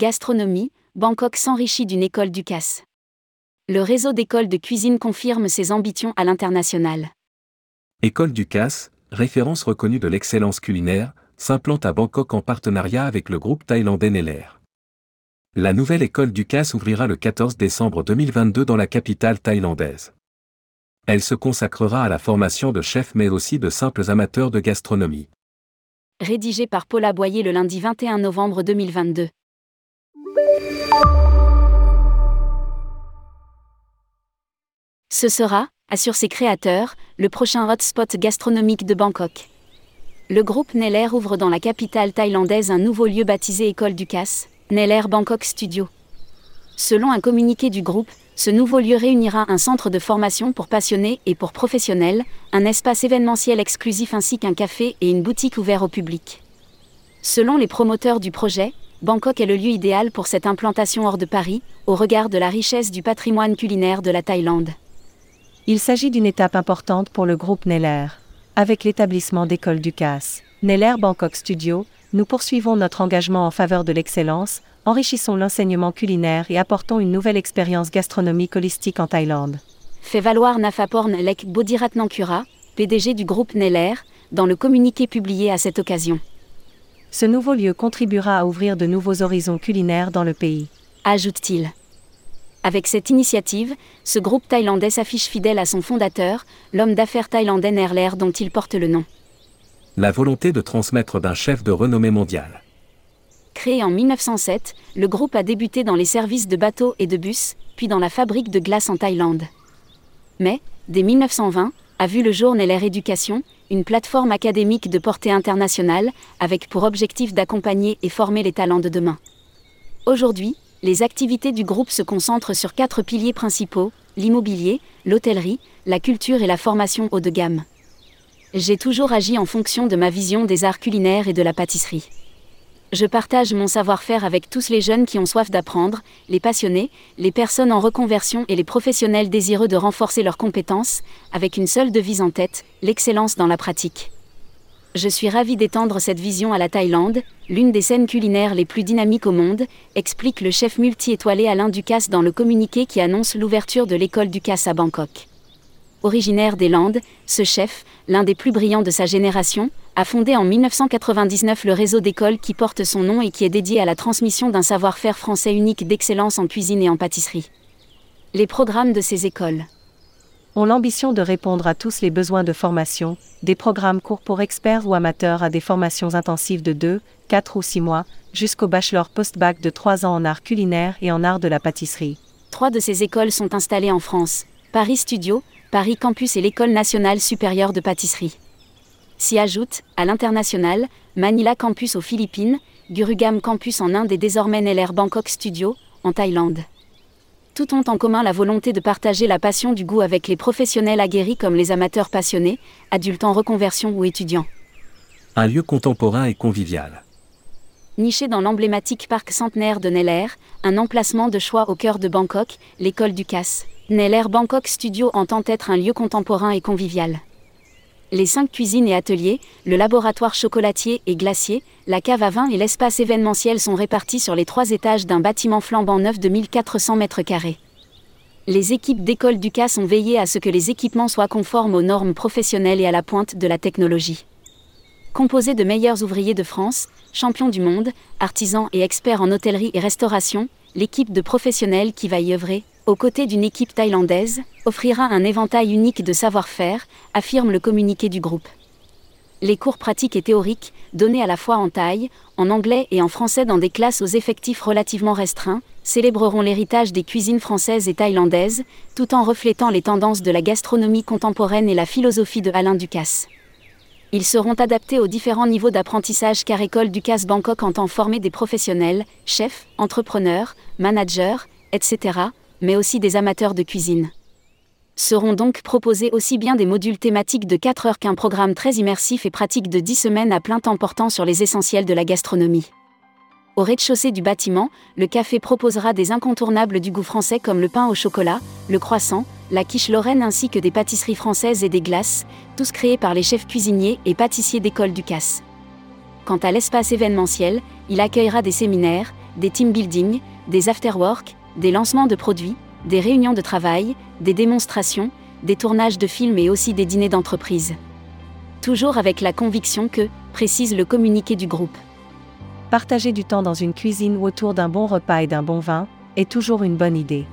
Gastronomie, Bangkok s'enrichit d'une école du CAS. Le réseau d'écoles de cuisine confirme ses ambitions à l'international. École du CAS, référence reconnue de l'excellence culinaire, s'implante à Bangkok en partenariat avec le groupe thaïlandais Neller. La nouvelle école du CAS ouvrira le 14 décembre 2022 dans la capitale thaïlandaise. Elle se consacrera à la formation de chefs mais aussi de simples amateurs de gastronomie. Rédigé par Paula Boyer le lundi 21 novembre 2022. Ce sera, assure ses créateurs, le prochain hotspot gastronomique de Bangkok. Le groupe Neller ouvre dans la capitale thaïlandaise un nouveau lieu baptisé École du Casse, Neller Bangkok Studio. Selon un communiqué du groupe, ce nouveau lieu réunira un centre de formation pour passionnés et pour professionnels, un espace événementiel exclusif ainsi qu'un café et une boutique ouverte au public. Selon les promoteurs du projet, Bangkok est le lieu idéal pour cette implantation hors de Paris, au regard de la richesse du patrimoine culinaire de la Thaïlande. Il s'agit d'une étape importante pour le groupe Neller. Avec l'établissement d'école du CAS, Neller Bangkok Studio, nous poursuivons notre engagement en faveur de l'excellence, enrichissons l'enseignement culinaire et apportons une nouvelle expérience gastronomique holistique en Thaïlande. Fait valoir Nafaporn Lek Bodiratnankura, PDG du groupe Neller, dans le communiqué publié à cette occasion. Ce nouveau lieu contribuera à ouvrir de nouveaux horizons culinaires dans le pays. Ajoute-t-il. Avec cette initiative, ce groupe thaïlandais s'affiche fidèle à son fondateur, l'homme d'affaires thaïlandais Nerler dont il porte le nom. La volonté de transmettre d'un chef de renommée mondiale. Créé en 1907, le groupe a débuté dans les services de bateaux et de bus, puis dans la fabrique de glace en Thaïlande. Mais, dès 1920, a vu le jour Neller Éducation, une plateforme académique de portée internationale, avec pour objectif d'accompagner et former les talents de demain. Aujourd'hui, les activités du groupe se concentrent sur quatre piliers principaux, l'immobilier, l'hôtellerie, la culture et la formation haut de gamme. J'ai toujours agi en fonction de ma vision des arts culinaires et de la pâtisserie. Je partage mon savoir-faire avec tous les jeunes qui ont soif d'apprendre, les passionnés, les personnes en reconversion et les professionnels désireux de renforcer leurs compétences, avec une seule devise en tête, l'excellence dans la pratique. Je suis ravi d'étendre cette vision à la Thaïlande, l'une des scènes culinaires les plus dynamiques au monde, explique le chef multi-étoilé Alain Ducasse dans le communiqué qui annonce l'ouverture de l'école Ducasse à Bangkok. Originaire des Landes, ce chef, l'un des plus brillants de sa génération, a fondé en 1999 le réseau d'écoles qui porte son nom et qui est dédié à la transmission d'un savoir-faire français unique d'excellence en cuisine et en pâtisserie. Les programmes de ces écoles ont l'ambition de répondre à tous les besoins de formation, des programmes courts pour experts ou amateurs à des formations intensives de 2, 4 ou 6 mois, jusqu'au bachelor post-bac de 3 ans en art culinaire et en art de la pâtisserie. Trois de ces écoles sont installées en France, Paris Studio, Paris Campus et l'École nationale supérieure de pâtisserie. S'y ajoute, à l'international, Manila Campus aux Philippines, Gurugam Campus en Inde et désormais Neller Bangkok Studio, en Thaïlande. Tout ont en commun la volonté de partager la passion du goût avec les professionnels aguerris comme les amateurs passionnés, adultes en reconversion ou étudiants. Un lieu contemporain et convivial. Niché dans l'emblématique parc centenaire de Neller, un emplacement de choix au cœur de Bangkok, l'école du CAS, Neller Bangkok Studio entend être un lieu contemporain et convivial. Les cinq cuisines et ateliers, le laboratoire chocolatier et glacier, la cave à vin et l'espace événementiel sont répartis sur les trois étages d'un bâtiment flambant neuf de 1400 mètres carrés. Les équipes d'école du CAS ont veillé à ce que les équipements soient conformes aux normes professionnelles et à la pointe de la technologie. Composé de meilleurs ouvriers de France, champions du monde, artisans et experts en hôtellerie et restauration, l'équipe de professionnels qui va y œuvrer, aux côtés d'une équipe thaïlandaise, offrira un éventail unique de savoir-faire, affirme le communiqué du groupe. Les cours pratiques et théoriques, donnés à la fois en thaï, en anglais et en français dans des classes aux effectifs relativement restreints, célébreront l'héritage des cuisines françaises et thaïlandaises, tout en reflétant les tendances de la gastronomie contemporaine et la philosophie de Alain Ducasse. Ils seront adaptés aux différents niveaux d'apprentissage car École Ducasse Bangkok entend former des professionnels, chefs, entrepreneurs, managers, etc., mais aussi des amateurs de cuisine seront donc proposés aussi bien des modules thématiques de 4 heures qu'un programme très immersif et pratique de 10 semaines à plein temps portant sur les essentiels de la gastronomie. Au rez-de-chaussée du bâtiment, le café proposera des incontournables du goût français comme le pain au chocolat, le croissant, la quiche lorraine ainsi que des pâtisseries françaises et des glaces, tous créés par les chefs cuisiniers et pâtissiers d'école du CAS. Quant à l'espace événementiel, il accueillera des séminaires, des team building, des afterwork, des lancements de produits, des réunions de travail, des démonstrations, des tournages de films et aussi des dîners d'entreprise. Toujours avec la conviction que, précise le communiqué du groupe. Partager du temps dans une cuisine ou autour d'un bon repas et d'un bon vin est toujours une bonne idée.